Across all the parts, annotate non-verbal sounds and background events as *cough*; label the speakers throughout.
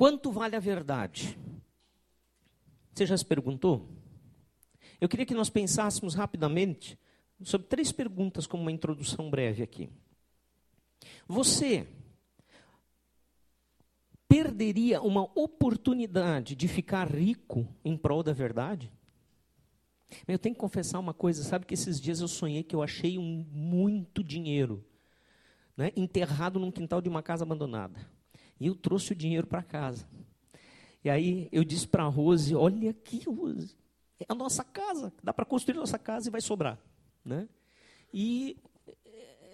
Speaker 1: Quanto vale a verdade? Você já se perguntou? Eu queria que nós pensássemos rapidamente sobre três perguntas, como uma introdução breve aqui. Você perderia uma oportunidade de ficar rico em prol da verdade? Eu tenho que confessar uma coisa, sabe que esses dias eu sonhei que eu achei um, muito dinheiro né, enterrado num quintal de uma casa abandonada. E eu trouxe o dinheiro para casa. E aí eu disse para a Rose, olha aqui, Rose, é a nossa casa, dá para construir a nossa casa e vai sobrar. Né? E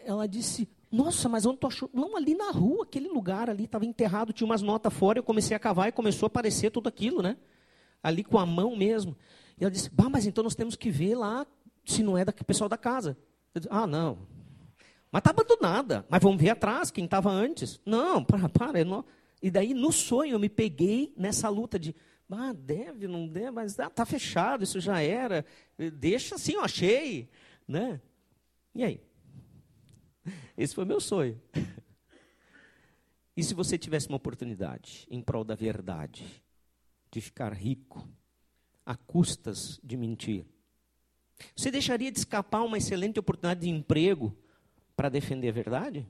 Speaker 1: ela disse, nossa, mas onde tu achou? Não, ali na rua, aquele lugar ali, estava enterrado, tinha umas notas fora, eu comecei a cavar e começou a aparecer tudo aquilo, né? Ali com a mão mesmo. E ela disse, bah, mas então nós temos que ver lá se não é do pessoal da casa. Disse, ah, não. Mas está abandonada. Mas vamos ver atrás, quem estava antes. Não, para, para. Não. E daí, no sonho, eu me peguei nessa luta de, ah, deve, não deve, mas está ah, fechado, isso já era. Deixa assim, eu achei. Né? E aí? Esse foi meu sonho. E se você tivesse uma oportunidade em prol da verdade, de ficar rico, a custas de mentir? Você deixaria de escapar uma excelente oportunidade de emprego para defender a verdade?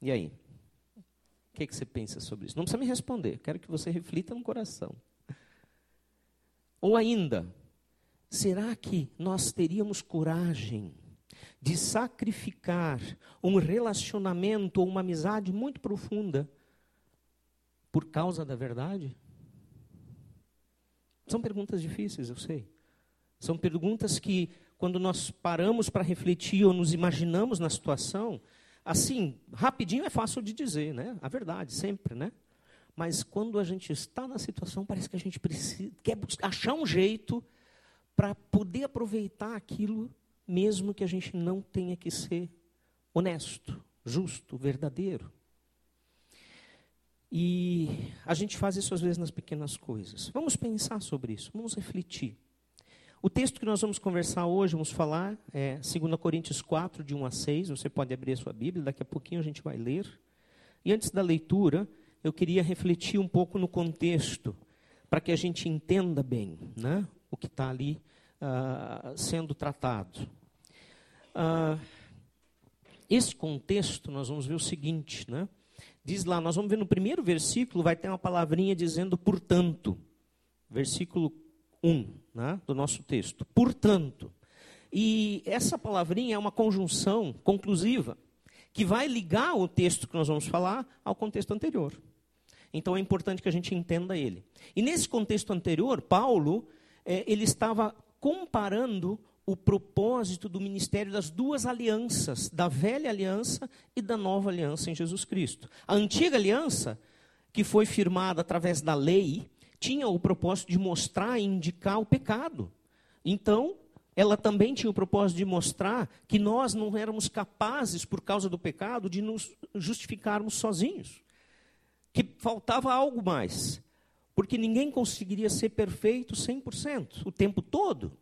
Speaker 1: E aí? O que, que você pensa sobre isso? Não precisa me responder, quero que você reflita no coração. Ou ainda, será que nós teríamos coragem de sacrificar um relacionamento ou uma amizade muito profunda por causa da verdade? São perguntas difíceis, eu sei. São perguntas que, quando nós paramos para refletir ou nos imaginamos na situação, assim, rapidinho é fácil de dizer, né? A verdade, sempre, né? Mas quando a gente está na situação, parece que a gente precisa, quer achar um jeito para poder aproveitar aquilo, mesmo que a gente não tenha que ser honesto, justo, verdadeiro. E a gente faz isso às vezes nas pequenas coisas. Vamos pensar sobre isso, vamos refletir. O texto que nós vamos conversar hoje, vamos falar, é 2 Coríntios 4, de 1 a 6. Você pode abrir a sua Bíblia, daqui a pouquinho a gente vai ler. E antes da leitura, eu queria refletir um pouco no contexto, para que a gente entenda bem né, o que está ali uh, sendo tratado. Uh, esse contexto, nós vamos ver o seguinte, né? Diz lá, nós vamos ver no primeiro versículo, vai ter uma palavrinha dizendo portanto. Versículo 1 né, do nosso texto. Portanto. E essa palavrinha é uma conjunção conclusiva que vai ligar o texto que nós vamos falar ao contexto anterior. Então é importante que a gente entenda ele. E nesse contexto anterior, Paulo é, ele estava comparando o propósito do ministério das duas alianças, da velha aliança e da nova aliança em Jesus Cristo. A antiga aliança, que foi firmada através da lei, tinha o propósito de mostrar e indicar o pecado. Então, ela também tinha o propósito de mostrar que nós não éramos capazes, por causa do pecado, de nos justificarmos sozinhos. Que faltava algo mais. Porque ninguém conseguiria ser perfeito 100%, o tempo todo.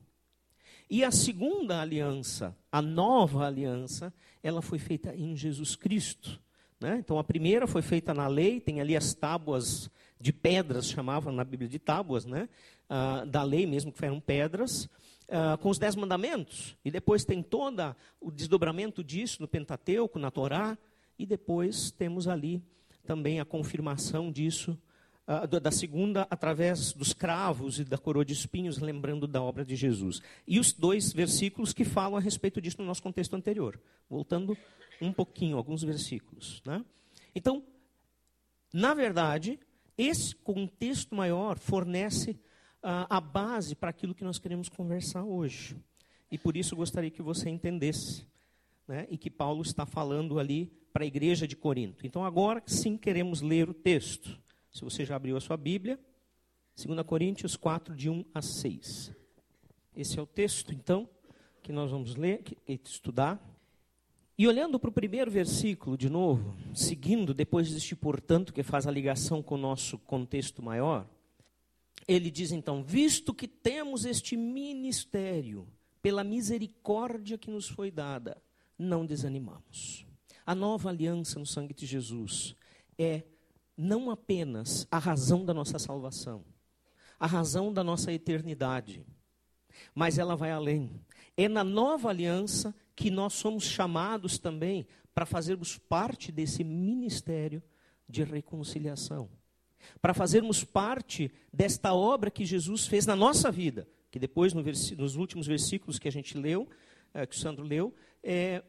Speaker 1: E a segunda aliança, a nova aliança, ela foi feita em Jesus Cristo. Né? Então a primeira foi feita na lei, tem ali as tábuas de pedras, chamavam na Bíblia de tábuas, né? Ah, da lei mesmo, que eram pedras, ah, com os dez mandamentos. E depois tem todo o desdobramento disso no Pentateuco, na Torá, e depois temos ali também a confirmação disso da segunda através dos cravos e da coroa de espinhos, lembrando da obra de Jesus. E os dois versículos que falam a respeito disso no nosso contexto anterior. Voltando um pouquinho, alguns versículos. Né? Então, na verdade, esse contexto maior fornece uh, a base para aquilo que nós queremos conversar hoje. E por isso gostaria que você entendesse. Né, e que Paulo está falando ali para a igreja de Corinto. Então, agora sim queremos ler o texto. Se você já abriu a sua Bíblia, 2 Coríntios 4, de 1 a 6. Esse é o texto, então, que nós vamos ler, e estudar. E olhando para o primeiro versículo de novo, seguindo depois deste portanto, que faz a ligação com o nosso contexto maior, ele diz então: Visto que temos este ministério, pela misericórdia que nos foi dada, não desanimamos. A nova aliança no sangue de Jesus é não apenas a razão da nossa salvação, a razão da nossa eternidade, mas ela vai além. É na nova aliança que nós somos chamados também para fazermos parte desse ministério de reconciliação. Para fazermos parte desta obra que Jesus fez na nossa vida, que depois, no nos últimos versículos que a gente leu, é, que o Sandro leu, é,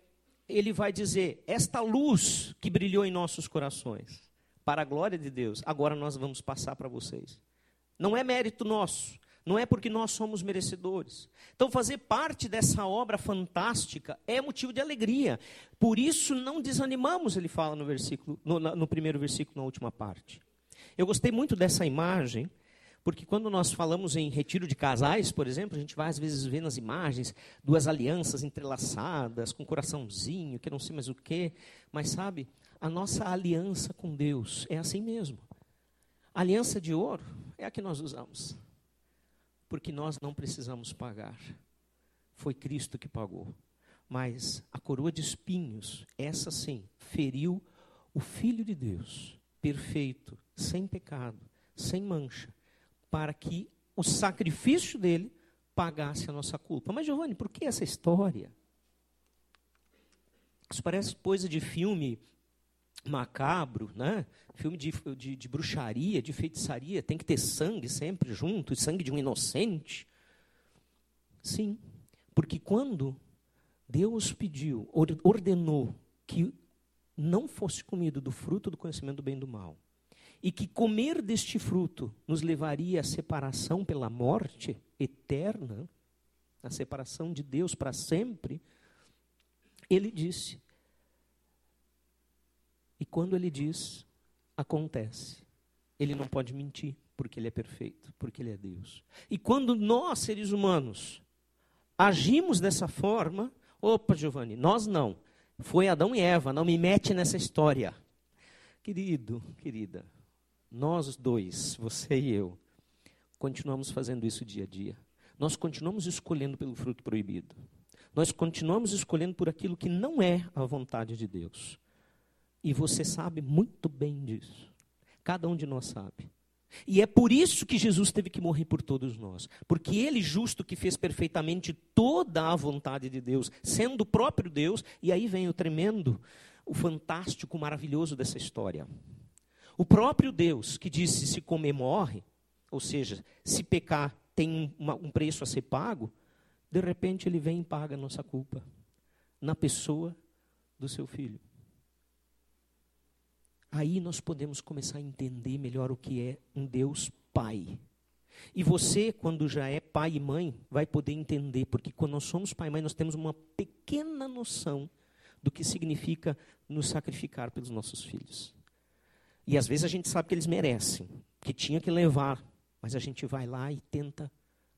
Speaker 1: ele vai dizer: esta luz que brilhou em nossos corações, para a glória de Deus, agora nós vamos passar para vocês. Não é mérito nosso, não é porque nós somos merecedores. Então, fazer parte dessa obra fantástica é motivo de alegria. Por isso, não desanimamos, ele fala no, versículo, no, no primeiro versículo, na última parte. Eu gostei muito dessa imagem, porque quando nós falamos em retiro de casais, por exemplo, a gente vai às vezes ver nas imagens duas alianças entrelaçadas, com um coraçãozinho, que não sei mais o quê. Mas sabe, a nossa aliança com Deus é assim mesmo. A aliança de ouro é a que nós usamos porque nós não precisamos pagar. Foi Cristo que pagou. Mas a coroa de espinhos, essa sim, feriu o Filho de Deus, perfeito, sem pecado, sem mancha, para que o sacrifício dele pagasse a nossa culpa. Mas, Giovanni, por que essa história? Isso parece coisa de filme macabro, né? filme de, de, de, bruxaria, de feitiçaria, tem que ter sangue sempre junto, sangue de um inocente. Sim, porque quando Deus pediu, ordenou que não fosse comido do fruto do conhecimento do bem e do mal, e que comer deste fruto nos levaria à separação pela morte eterna, a separação de Deus para sempre, ele disse: e quando ele diz, acontece. Ele não pode mentir, porque ele é perfeito, porque ele é Deus. E quando nós, seres humanos, agimos dessa forma, opa, Giovanni, nós não. Foi Adão e Eva, não me mete nessa história. Querido, querida, nós dois, você e eu, continuamos fazendo isso dia a dia. Nós continuamos escolhendo pelo fruto proibido. Nós continuamos escolhendo por aquilo que não é a vontade de Deus. E você sabe muito bem disso. Cada um de nós sabe. E é por isso que Jesus teve que morrer por todos nós. Porque ele, justo que fez perfeitamente toda a vontade de Deus, sendo o próprio Deus, e aí vem o tremendo, o fantástico, o maravilhoso dessa história. O próprio Deus que disse: se comer, morre, ou seja, se pecar, tem uma, um preço a ser pago, de repente ele vem e paga a nossa culpa, na pessoa do seu filho. Aí nós podemos começar a entender melhor o que é um Deus Pai. E você, quando já é pai e mãe, vai poder entender, porque quando nós somos pai e mãe, nós temos uma pequena noção do que significa nos sacrificar pelos nossos filhos. E às vezes a gente sabe que eles merecem, que tinha que levar, mas a gente vai lá e tenta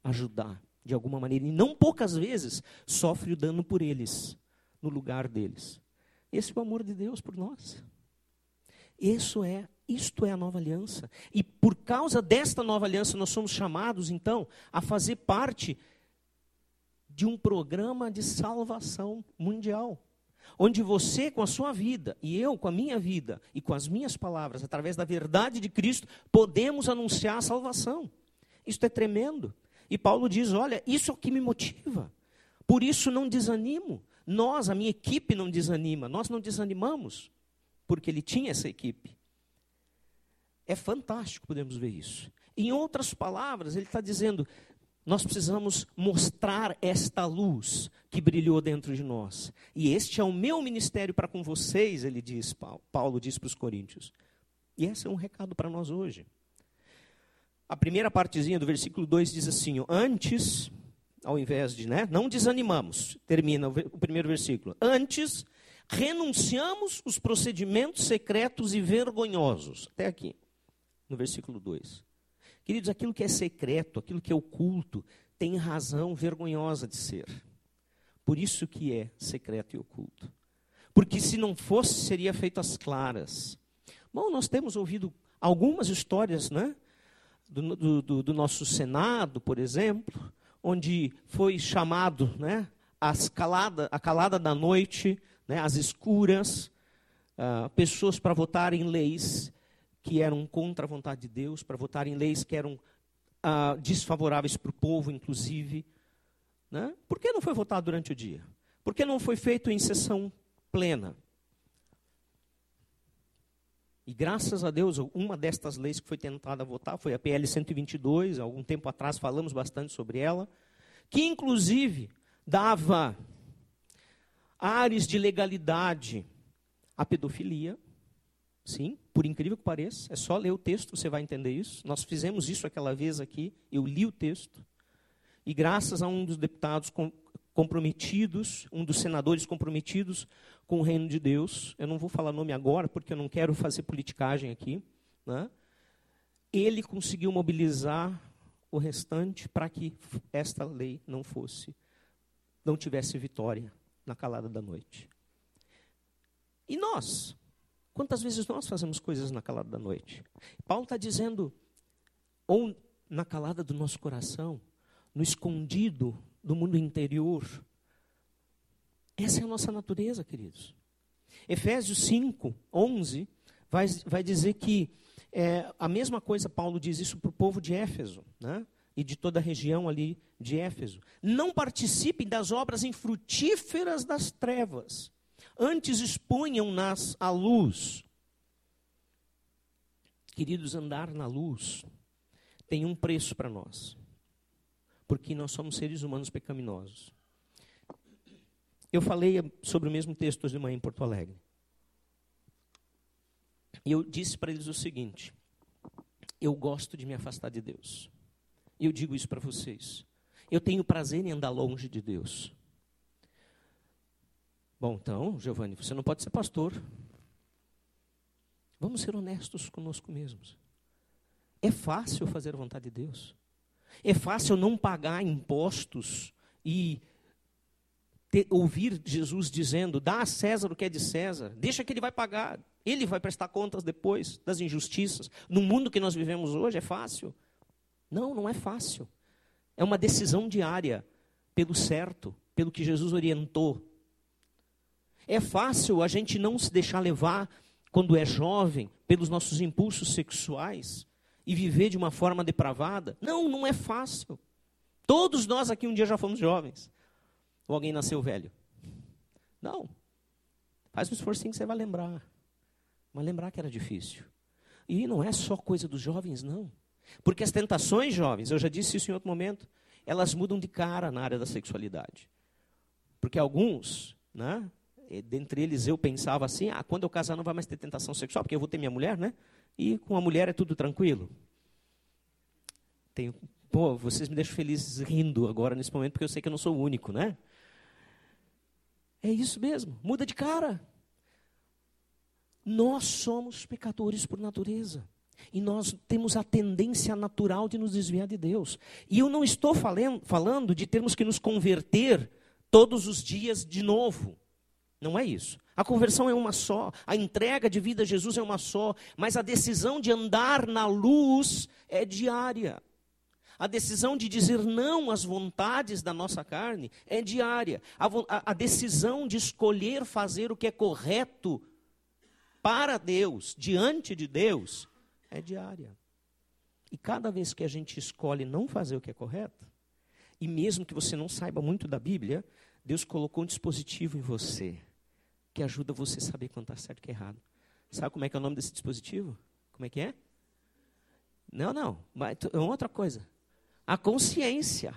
Speaker 1: ajudar de alguma maneira. E não poucas vezes sofre o dano por eles, no lugar deles. Esse é o amor de Deus por nós. Isso é, isto é a nova aliança. E por causa desta nova aliança, nós somos chamados, então, a fazer parte de um programa de salvação mundial. Onde você, com a sua vida, e eu, com a minha vida, e com as minhas palavras, através da verdade de Cristo, podemos anunciar a salvação. Isto é tremendo. E Paulo diz: olha, isso é o que me motiva. Por isso não desanimo. Nós, a minha equipe, não desanima. Nós não desanimamos porque ele tinha essa equipe. É fantástico, podemos ver isso. Em outras palavras, ele está dizendo: nós precisamos mostrar esta luz que brilhou dentro de nós. E este é o meu ministério para com vocês, ele diz, Paulo diz para os coríntios. E esse é um recado para nós hoje. A primeira partezinha do versículo 2 diz assim: Antes, ao invés de, né, não desanimamos, termina o primeiro versículo. Antes, renunciamos os procedimentos secretos e vergonhosos. Até aqui, no versículo 2. Queridos, aquilo que é secreto, aquilo que é oculto, tem razão vergonhosa de ser. Por isso que é secreto e oculto. Porque se não fosse, seria feito às claras. Bom, nós temos ouvido algumas histórias, né? Do, do, do nosso Senado, por exemplo, onde foi chamado, né? A calada, a calada da noite né, as escuras, uh, pessoas para votar em leis que eram contra a vontade de Deus, para votar em leis que eram ah, desfavoráveis para o povo, inclusive. Né? Por que não foi votado durante o dia? Por que não foi feito em sessão plena? E graças a Deus, uma destas leis que foi tentada votar foi a PL 122, algum tempo atrás falamos bastante sobre ela, que inclusive dava ares de legalidade à pedofilia. Sim, por incrível que pareça, é só ler o texto, você vai entender isso. Nós fizemos isso aquela vez aqui, eu li o texto. E graças a um dos deputados comprometidos, um dos senadores comprometidos com o reino de Deus, eu não vou falar nome agora, porque eu não quero fazer politicagem aqui, né? ele conseguiu mobilizar o restante para que esta lei não fosse, não tivesse vitória na calada da noite. E nós? Quantas vezes nós fazemos coisas na calada da noite? Paulo está dizendo, ou na calada do nosso coração, no escondido do mundo interior. Essa é a nossa natureza, queridos. Efésios 5, 11, vai, vai dizer que é, a mesma coisa, Paulo diz isso para o povo de Éfeso, né? E de toda a região ali de Éfeso. Não participem das obras infrutíferas das trevas, antes exponham-nas à luz. Queridos, andar na luz tem um preço para nós porque nós somos seres humanos pecaminosos. Eu falei sobre o mesmo texto hoje de manhã em Porto Alegre. E eu disse para eles o seguinte: eu gosto de me afastar de Deus. E eu digo isso para vocês. Eu tenho prazer em andar longe de Deus. Bom, então, Giovanni, você não pode ser pastor. Vamos ser honestos conosco mesmos. É fácil fazer a vontade de Deus. É fácil não pagar impostos e ter, ouvir Jesus dizendo: dá a César o que é de César, deixa que ele vai pagar, ele vai prestar contas depois das injustiças. No mundo que nós vivemos hoje é fácil? Não, não é fácil. É uma decisão diária, pelo certo, pelo que Jesus orientou. É fácil a gente não se deixar levar, quando é jovem, pelos nossos impulsos sexuais e viver de uma forma depravada? Não, não é fácil. Todos nós aqui um dia já fomos jovens. Ou alguém nasceu velho? Não. Faz um esforcinho que você vai lembrar. Mas lembrar que era difícil. E não é só coisa dos jovens, não. Porque as tentações jovens, eu já disse isso em outro momento, elas mudam de cara na área da sexualidade. Porque alguns, né, dentre eles eu pensava assim, ah, quando eu casar não vai mais ter tentação sexual, porque eu vou ter minha mulher, né? E com a mulher é tudo tranquilo. Tenho, pô, vocês me deixam felizes rindo agora nesse momento, porque eu sei que eu não sou o único, né? É isso mesmo, muda de cara. Nós somos pecadores por natureza. E nós temos a tendência natural de nos desviar de Deus. E eu não estou falando de termos que nos converter todos os dias de novo. Não é isso. A conversão é uma só, a entrega de vida a Jesus é uma só, mas a decisão de andar na luz é diária. A decisão de dizer não às vontades da nossa carne é diária. A, a, a decisão de escolher fazer o que é correto para Deus, diante de Deus, é diária. E cada vez que a gente escolhe não fazer o que é correto, e mesmo que você não saiba muito da Bíblia, Deus colocou um dispositivo em você que ajuda você a saber quando está certo e que é errado. Sabe como é que é o nome desse dispositivo? Como é que é? Não, não. É outra coisa. A consciência.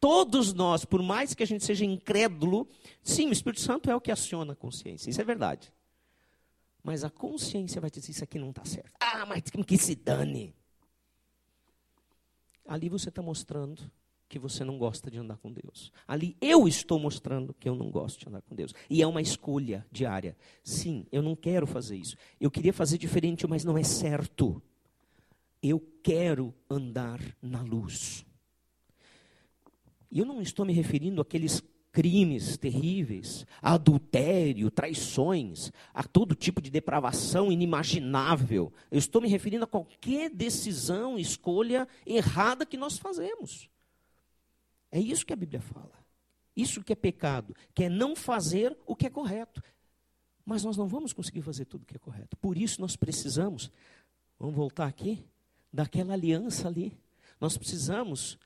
Speaker 1: Todos nós, por mais que a gente seja incrédulo, sim, o Espírito Santo é o que aciona a consciência. Isso é verdade. Mas a consciência vai dizer: Isso aqui não está certo. Ah, mas que se dane. Ali você está mostrando que você não gosta de andar com Deus. Ali eu estou mostrando que eu não gosto de andar com Deus. E é uma escolha diária. Sim, eu não quero fazer isso. Eu queria fazer diferente, mas não é certo. Eu quero andar na luz. E eu não estou me referindo àqueles crimes terríveis, adultério, traições, a todo tipo de depravação inimaginável. Eu estou me referindo a qualquer decisão, escolha errada que nós fazemos. É isso que a Bíblia fala. Isso que é pecado, que é não fazer o que é correto. Mas nós não vamos conseguir fazer tudo o que é correto. Por isso nós precisamos Vamos voltar aqui? Daquela aliança ali. Nós precisamos,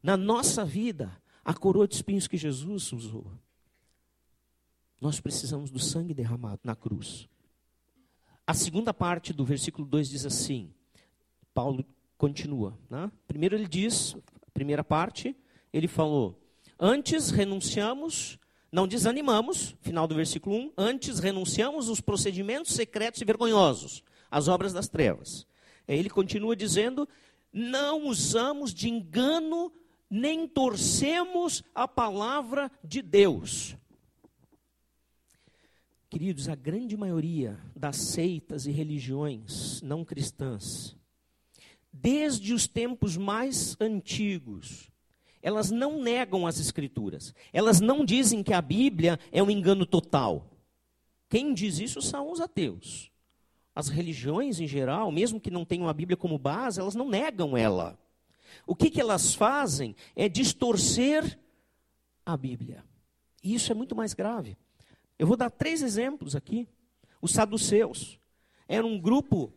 Speaker 1: na nossa vida, a coroa de espinhos que Jesus usou. Nós precisamos do sangue derramado na cruz. A segunda parte do versículo 2 diz assim: Paulo continua. Né? Primeiro ele diz, primeira parte, ele falou: Antes renunciamos, não desanimamos, final do versículo 1, antes renunciamos os procedimentos secretos e vergonhosos, as obras das trevas. Ele continua dizendo: Não usamos de engano nem torcemos a palavra de Deus. Queridos, a grande maioria das seitas e religiões não cristãs, desde os tempos mais antigos, elas não negam as Escrituras. Elas não dizem que a Bíblia é um engano total. Quem diz isso são os ateus. As religiões em geral, mesmo que não tenham a Bíblia como base, elas não negam ela. O que, que elas fazem é distorcer a Bíblia. E isso é muito mais grave. Eu vou dar três exemplos aqui. Os saduceus era um grupo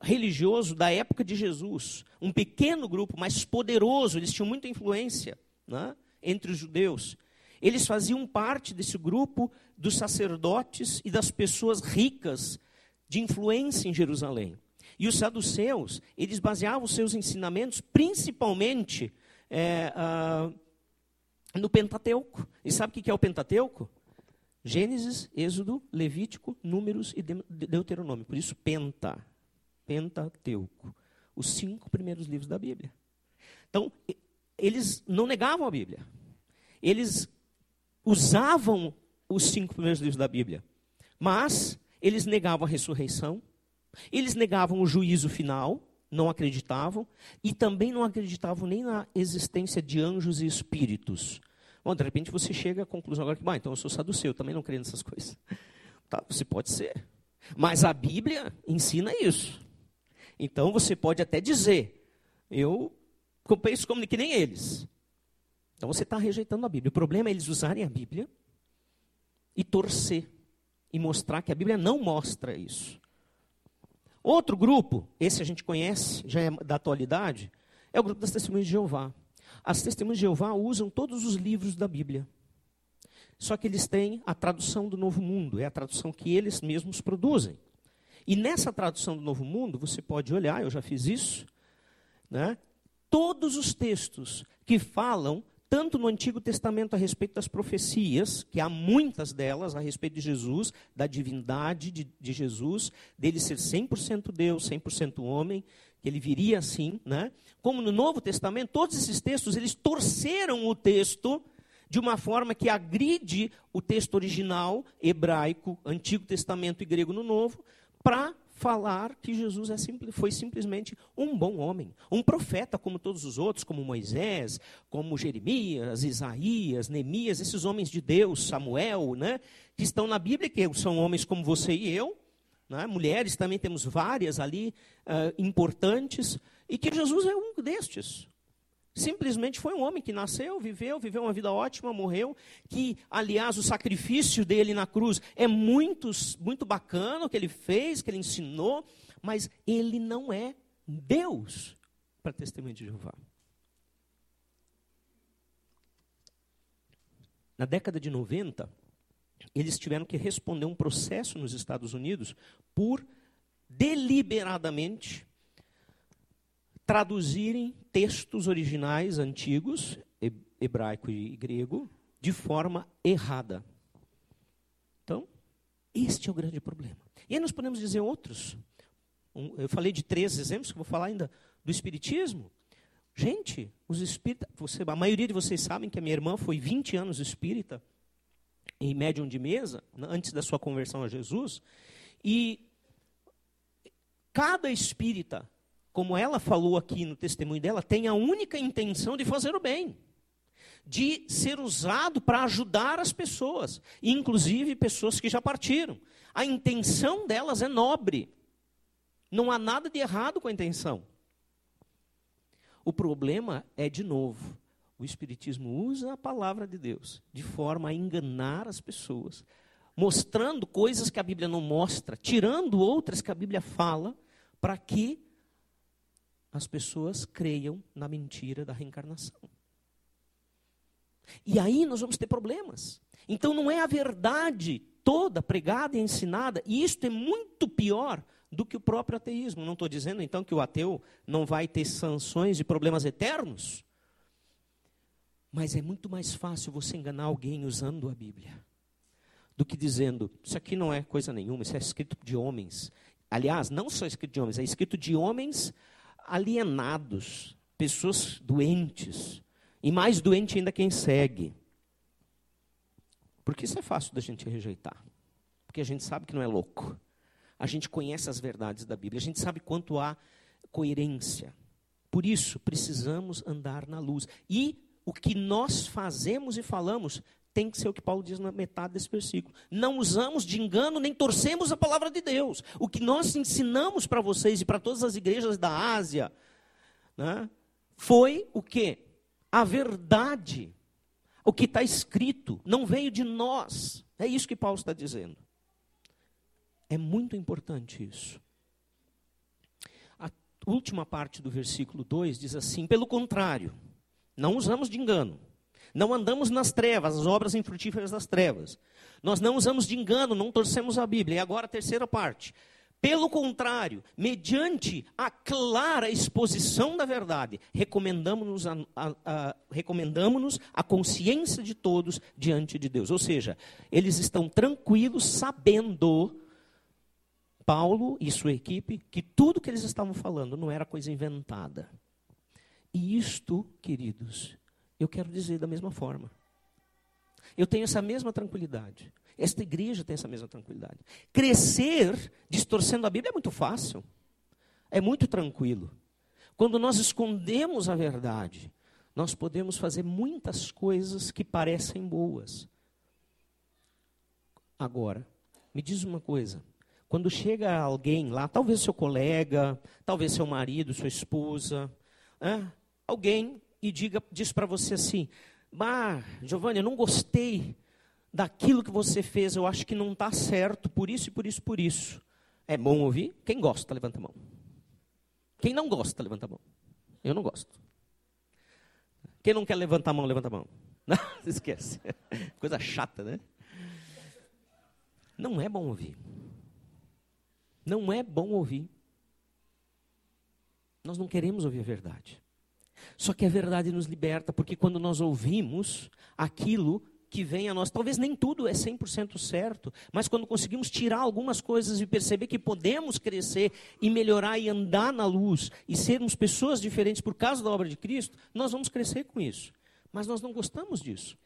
Speaker 1: religioso da época de Jesus, um pequeno grupo, mas poderoso, eles tinham muita influência né, entre os judeus. Eles faziam parte desse grupo dos sacerdotes e das pessoas ricas de influência em Jerusalém. E os saduceus, eles baseavam os seus ensinamentos principalmente é, ah, no Pentateuco. E sabe o que é o Pentateuco? Gênesis, Êxodo, Levítico, Números e Deuteronômio. Por isso, Penta. Pentateuco. Os cinco primeiros livros da Bíblia. Então, eles não negavam a Bíblia. Eles usavam os cinco primeiros livros da Bíblia. Mas eles negavam a ressurreição, eles negavam o juízo final, não acreditavam, e também não acreditavam nem na existência de anjos e espíritos. Bom, de repente você chega à conclusão agora que, bah, então eu sou saduceu, também não creio nessas *laughs* coisas. Tá, você pode ser. Mas a Bíblia ensina isso. Então você pode até dizer, eu penso como que nem eles. Então você está rejeitando a Bíblia. O problema é eles usarem a Bíblia e torcer e mostrar que a Bíblia não mostra isso. Outro grupo, esse a gente conhece, já é da atualidade, é o grupo das Testemunhas de Jeová. As Testemunhas de Jeová usam todos os livros da Bíblia. Só que eles têm a tradução do Novo Mundo, é a tradução que eles mesmos produzem. E nessa tradução do Novo Mundo, você pode olhar, eu já fiz isso, né? todos os textos que falam tanto no Antigo Testamento a respeito das profecias, que há muitas delas a respeito de Jesus, da divindade de, de Jesus, dele ser 100% Deus, 100% homem, que ele viria assim, né? Como no Novo Testamento, todos esses textos, eles torceram o texto de uma forma que agride o texto original, hebraico, Antigo Testamento e grego no Novo, para falar que Jesus é simples, foi simplesmente um bom homem, um profeta como todos os outros, como Moisés, como Jeremias, Isaías, Neemias, esses homens de Deus, Samuel, né, que estão na Bíblia, que são homens como você e eu, né, mulheres também temos várias ali uh, importantes, e que Jesus é um destes. Simplesmente foi um homem que nasceu, viveu, viveu uma vida ótima, morreu. Que, aliás, o sacrifício dele na cruz é muito, muito bacana, o que ele fez, que ele ensinou, mas ele não é Deus para testemunho de Jeová. Na década de 90, eles tiveram que responder um processo nos Estados Unidos por deliberadamente traduzirem textos originais antigos, hebraico e grego, de forma errada. Então, este é o grande problema. E aí nós podemos dizer outros. eu falei de três exemplos, que vou falar ainda do Espiritismo. Gente, os espíritas, você, a maioria de vocês sabem que a minha irmã foi 20 anos espírita, em médium de mesa, antes da sua conversão a Jesus, e cada espírita como ela falou aqui no testemunho dela, tem a única intenção de fazer o bem, de ser usado para ajudar as pessoas, inclusive pessoas que já partiram. A intenção delas é nobre. Não há nada de errado com a intenção. O problema é, de novo, o Espiritismo usa a palavra de Deus de forma a enganar as pessoas, mostrando coisas que a Bíblia não mostra, tirando outras que a Bíblia fala para que as pessoas creiam na mentira da reencarnação. E aí nós vamos ter problemas. Então não é a verdade toda pregada e ensinada, e isto é muito pior do que o próprio ateísmo. Não estou dizendo então que o ateu não vai ter sanções e problemas eternos, mas é muito mais fácil você enganar alguém usando a Bíblia do que dizendo isso aqui não é coisa nenhuma, isso é escrito de homens. Aliás, não só escrito de homens, é escrito de homens alienados, pessoas doentes, e mais doente ainda quem segue. Porque isso é fácil da gente rejeitar. Porque a gente sabe que não é louco. A gente conhece as verdades da Bíblia. A gente sabe quanto há coerência. Por isso, precisamos andar na luz. E o que nós fazemos e falamos tem que ser o que Paulo diz na metade desse versículo. Não usamos de engano nem torcemos a palavra de Deus. O que nós ensinamos para vocês e para todas as igrejas da Ásia né, foi o que? A verdade. O que está escrito não veio de nós. É isso que Paulo está dizendo. É muito importante isso. A última parte do versículo 2 diz assim: pelo contrário, não usamos de engano não andamos nas trevas, as obras infrutíferas das trevas. Nós não usamos de engano, não torcemos a Bíblia. E agora a terceira parte. Pelo contrário, mediante a clara exposição da verdade, recomendamos-nos a, a, a, recomendamos a consciência de todos diante de Deus. Ou seja, eles estão tranquilos, sabendo, Paulo e sua equipe, que tudo que eles estavam falando não era coisa inventada. E isto, queridos, eu quero dizer da mesma forma. Eu tenho essa mesma tranquilidade. Esta igreja tem essa mesma tranquilidade. Crescer distorcendo a Bíblia é muito fácil. É muito tranquilo. Quando nós escondemos a verdade, nós podemos fazer muitas coisas que parecem boas. Agora, me diz uma coisa. Quando chega alguém lá, talvez seu colega, talvez seu marido, sua esposa, é, alguém e diga, diz para você assim: Bah, Giovanni, eu não gostei daquilo que você fez, eu acho que não está certo, por isso e por isso, por isso. É bom ouvir? Quem gosta, levanta a mão. Quem não gosta, levanta a mão. Eu não gosto. Quem não quer levantar a mão, levanta a mão. *laughs* Não, *laughs* esquece. *laughs* Coisa chata, né? Não é bom ouvir. Não é bom ouvir. Nós não queremos ouvir a verdade. Só que a verdade nos liberta, porque quando nós ouvimos aquilo que vem a nós, talvez nem tudo é 100% certo, mas quando conseguimos tirar algumas coisas e perceber que podemos crescer e melhorar e andar na luz e sermos pessoas diferentes por causa da obra de Cristo, nós vamos crescer com isso. Mas nós não gostamos disso.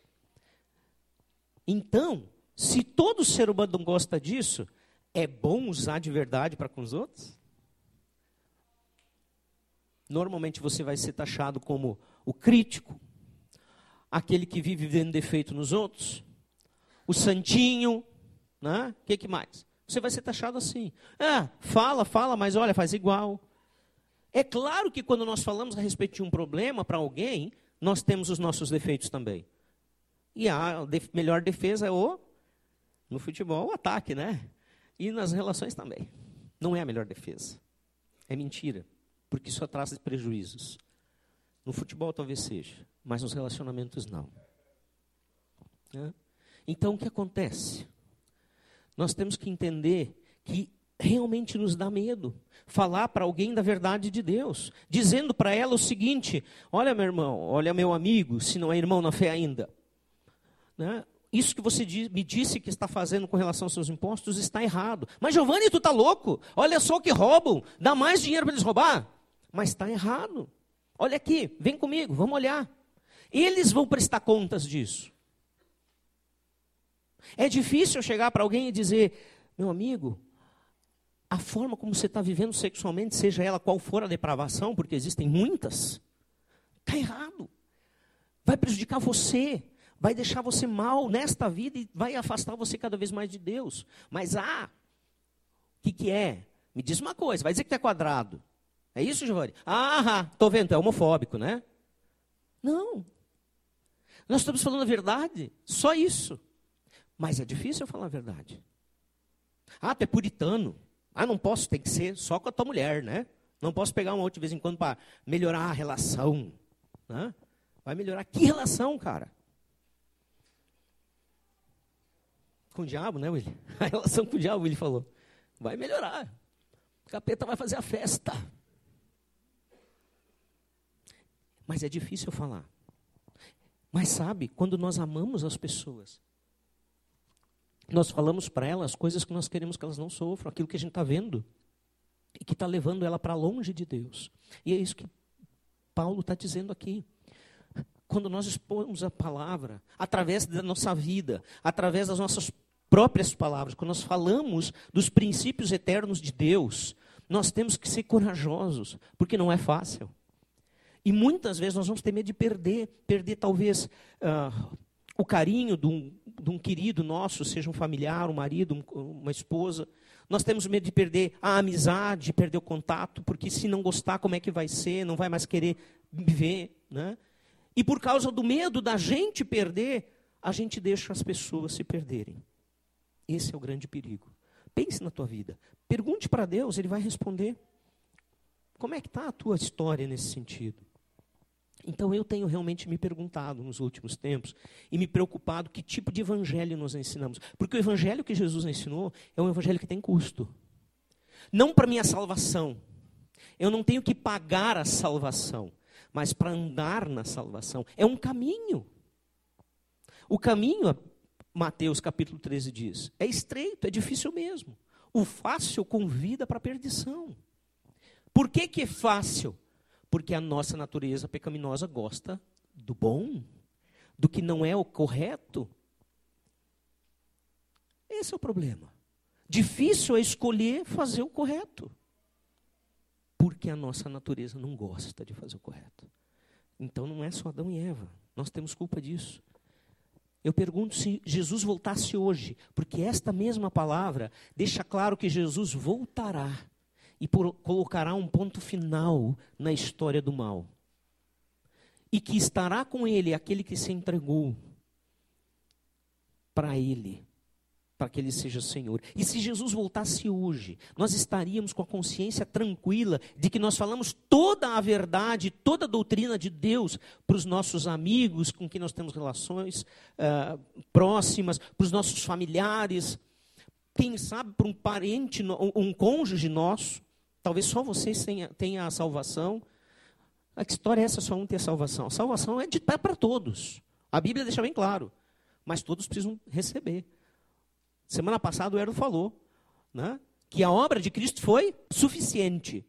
Speaker 1: Então, se todo ser humano gosta disso, é bom usar de verdade para com os outros? Normalmente você vai ser taxado como o crítico, aquele que vive vendo defeito nos outros, o santinho, né? O que, que mais? Você vai ser taxado assim. Ah, fala, fala, mas olha, faz igual. É claro que quando nós falamos a respeito de um problema para alguém, nós temos os nossos defeitos também. E a melhor defesa é o, no futebol, o ataque, né? E nas relações também. Não é a melhor defesa. É mentira porque isso traz prejuízos. No futebol talvez seja, mas nos relacionamentos não. Né? Então o que acontece? Nós temos que entender que realmente nos dá medo falar para alguém da verdade de Deus, dizendo para ela o seguinte: olha, meu irmão, olha, meu amigo, se não é irmão na fé ainda. Né? Isso que você me disse que está fazendo com relação aos seus impostos está errado. Mas Giovanni, tu está louco? Olha só que roubam, dá mais dinheiro para eles roubar mas está errado. Olha aqui, vem comigo, vamos olhar. Eles vão prestar contas disso. É difícil chegar para alguém e dizer, meu amigo, a forma como você está vivendo sexualmente, seja ela qual for a depravação, porque existem muitas, está errado. Vai prejudicar você, vai deixar você mal nesta vida e vai afastar você cada vez mais de Deus. Mas ah, o que, que é? Me diz uma coisa, vai dizer que é quadrado. É isso, Giovanni? Ah, estou vendo, é homofóbico, né? Não. Nós estamos falando a verdade, só isso. Mas é difícil falar a verdade. Ah, tu é puritano. Ah, não posso, tem que ser só com a tua mulher, né? Não posso pegar uma outra de vez em quando para melhorar a relação. Né? Vai melhorar. Que relação, cara? Com o diabo, né, William? *laughs* A relação com o diabo, ele falou. Vai melhorar. O capeta vai fazer a festa. Mas é difícil falar. Mas sabe, quando nós amamos as pessoas, nós falamos para elas coisas que nós queremos que elas não sofram, aquilo que a gente está vendo e que está levando ela para longe de Deus. E é isso que Paulo está dizendo aqui. Quando nós expomos a palavra, através da nossa vida, através das nossas próprias palavras, quando nós falamos dos princípios eternos de Deus, nós temos que ser corajosos, porque não é fácil. E muitas vezes nós vamos ter medo de perder, perder talvez uh, o carinho de um, de um, querido nosso, seja um familiar, um marido, um, uma esposa. Nós temos medo de perder a amizade, de perder o contato, porque se não gostar, como é que vai ser? Não vai mais querer viver. Né? E por causa do medo da gente perder, a gente deixa as pessoas se perderem. Esse é o grande perigo. Pense na tua vida. Pergunte para Deus, Ele vai responder. Como é que está a tua história nesse sentido? Então eu tenho realmente me perguntado nos últimos tempos e me preocupado que tipo de evangelho nós ensinamos. Porque o evangelho que Jesus ensinou é um evangelho que tem custo. Não para minha salvação. Eu não tenho que pagar a salvação, mas para andar na salvação. É um caminho. O caminho, Mateus capítulo 13 diz, é estreito, é difícil mesmo. O fácil convida para a perdição. Por que, que é fácil? Porque a nossa natureza pecaminosa gosta do bom, do que não é o correto. Esse é o problema. Difícil é escolher fazer o correto. Porque a nossa natureza não gosta de fazer o correto. Então não é só Adão e Eva. Nós temos culpa disso. Eu pergunto se Jesus voltasse hoje, porque esta mesma palavra deixa claro que Jesus voltará e por, colocará um ponto final na história do mal. E que estará com ele aquele que se entregou para ele, para que ele seja Senhor. E se Jesus voltasse hoje, nós estaríamos com a consciência tranquila de que nós falamos toda a verdade, toda a doutrina de Deus para os nossos amigos com quem nós temos relações uh, próximas, para os nossos familiares, quem sabe para um parente, um cônjuge nosso. Talvez só vocês tenham a salvação. A história é essa, só um ter salvação. A salvação é de pé para todos. A Bíblia deixa bem claro. Mas todos precisam receber. Semana passada o Erdo falou né, que a obra de Cristo foi suficiente.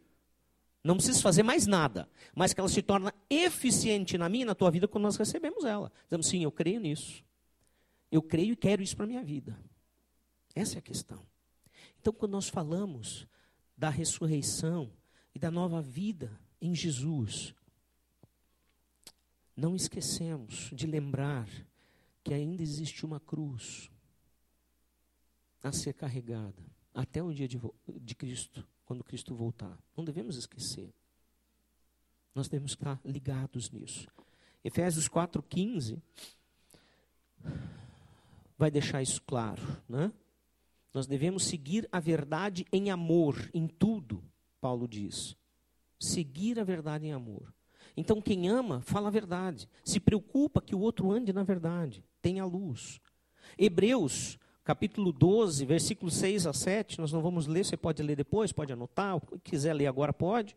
Speaker 1: Não precisa fazer mais nada. Mas que ela se torna eficiente na minha e na tua vida quando nós recebemos ela. Dizemos, sim, eu creio nisso. Eu creio e quero isso para a minha vida. Essa é a questão. Então, quando nós falamos da ressurreição e da nova vida em Jesus, não esquecemos de lembrar que ainda existe uma cruz a ser carregada até o dia de, de Cristo, quando Cristo voltar. Não devemos esquecer. Nós devemos estar ligados nisso. Efésios 4,15 vai deixar isso claro, né? Nós devemos seguir a verdade em amor, em tudo, Paulo diz. Seguir a verdade em amor. Então, quem ama, fala a verdade. Se preocupa que o outro ande na verdade. Tenha luz. Hebreus, capítulo 12, versículos 6 a 7. Nós não vamos ler, você pode ler depois, pode anotar. quiser ler agora, pode.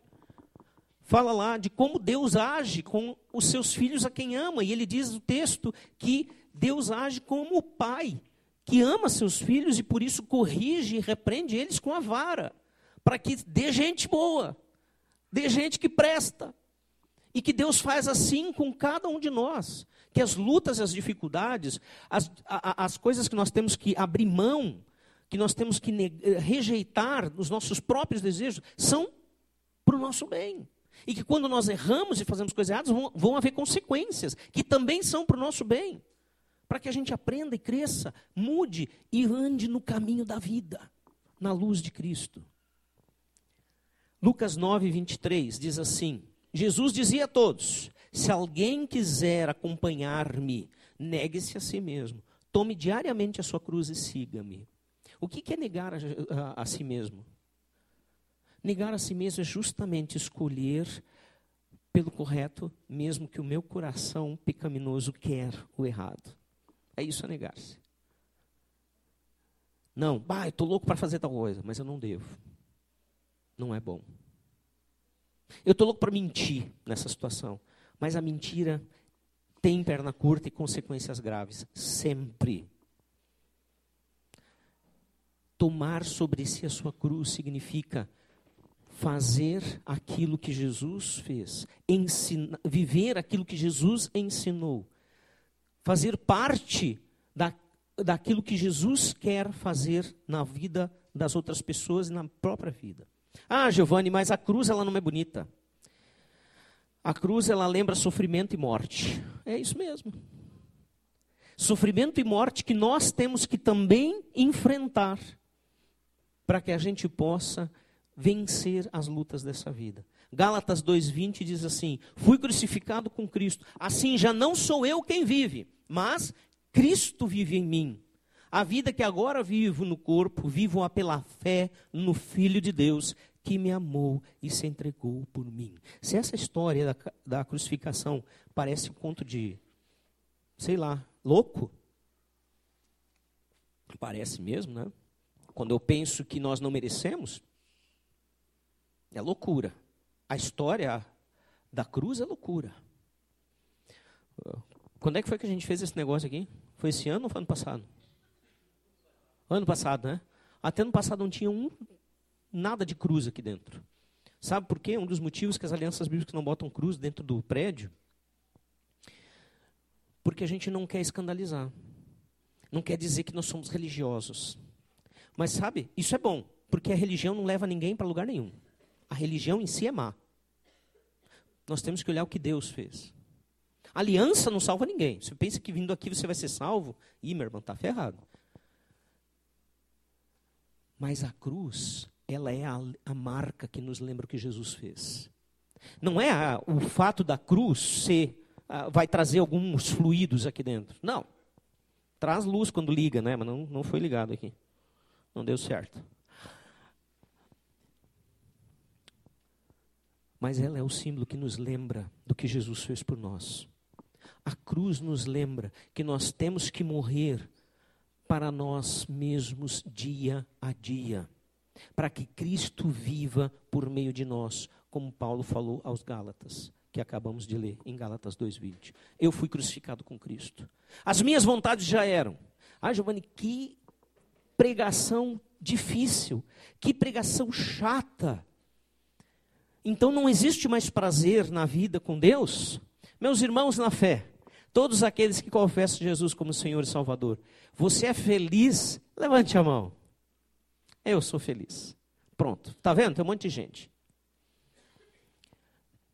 Speaker 1: Fala lá de como Deus age com os seus filhos a quem ama. E ele diz no texto que Deus age como o pai que ama seus filhos e por isso corrige e repreende eles com a vara, para que dê gente boa, dê gente que presta. E que Deus faz assim com cada um de nós. Que as lutas, as dificuldades, as, as coisas que nós temos que abrir mão, que nós temos que rejeitar os nossos próprios desejos, são para o nosso bem. E que quando nós erramos e fazemos coisas erradas, vão, vão haver consequências, que também são para o nosso bem para que a gente aprenda e cresça, mude e ande no caminho da vida, na luz de Cristo. Lucas 9, 23 diz assim: Jesus dizia a todos: Se alguém quiser acompanhar-me, negue-se a si mesmo, tome diariamente a sua cruz e siga-me. O que é negar a, a, a si mesmo? Negar a si mesmo é justamente escolher pelo correto, mesmo que o meu coração pecaminoso quer o errado. É isso a negar-se. Não, bah, estou louco para fazer tal coisa, mas eu não devo. Não é bom. Eu estou louco para mentir nessa situação, mas a mentira tem perna curta e consequências graves, sempre. Tomar sobre si a sua cruz significa fazer aquilo que Jesus fez, viver aquilo que Jesus ensinou, fazer parte da, daquilo que Jesus quer fazer na vida das outras pessoas e na própria vida. Ah, Giovanni, mas a cruz ela não é bonita. A cruz ela lembra sofrimento e morte. É isso mesmo. Sofrimento e morte que nós temos que também enfrentar para que a gente possa vencer as lutas dessa vida. Gálatas 2:20 diz assim: Fui crucificado com Cristo, assim já não sou eu quem vive, mas Cristo vive em mim. A vida que agora vivo no corpo, vivo-a pela fé no Filho de Deus, que me amou e se entregou por mim. Se essa história da, da crucificação parece um conto de, sei lá, louco, parece mesmo, né? Quando eu penso que nós não merecemos, é loucura. A história da cruz é loucura. Quando é que foi que a gente fez esse negócio aqui? Foi esse ano ou foi ano passado? Ano passado, né? Até ano passado não tinha um, nada de cruz aqui dentro. Sabe por quê? Um dos motivos que as alianças bíblicas não botam cruz dentro do prédio porque a gente não quer escandalizar. Não quer dizer que nós somos religiosos. Mas sabe, isso é bom, porque a religião não leva ninguém para lugar nenhum. A religião em si é má. Nós temos que olhar o que Deus fez. A aliança não salva ninguém. Você pensa que vindo aqui você vai ser salvo? Ih, meu irmão, está ferrado. Mas a cruz, ela é a, a, marca que nos lembra o que Jesus fez. Não é a, o fato da cruz ser, a, vai trazer alguns fluidos aqui dentro. Não. Traz luz quando liga, né? Mas não, não foi ligado aqui. Não deu certo. Mas ela é o símbolo que nos lembra do que Jesus fez por nós. A cruz nos lembra que nós temos que morrer para nós mesmos dia a dia, para que Cristo viva por meio de nós, como Paulo falou aos Gálatas, que acabamos de ler em Gálatas 2:20. Eu fui crucificado com Cristo. As minhas vontades já eram. Ah, Giovanni, que pregação difícil, que pregação chata. Então não existe mais prazer na vida com Deus? Meus irmãos na fé, todos aqueles que confessam Jesus como Senhor e Salvador, você é feliz? Levante a mão. Eu sou feliz. Pronto. Está vendo? Tem um monte de gente.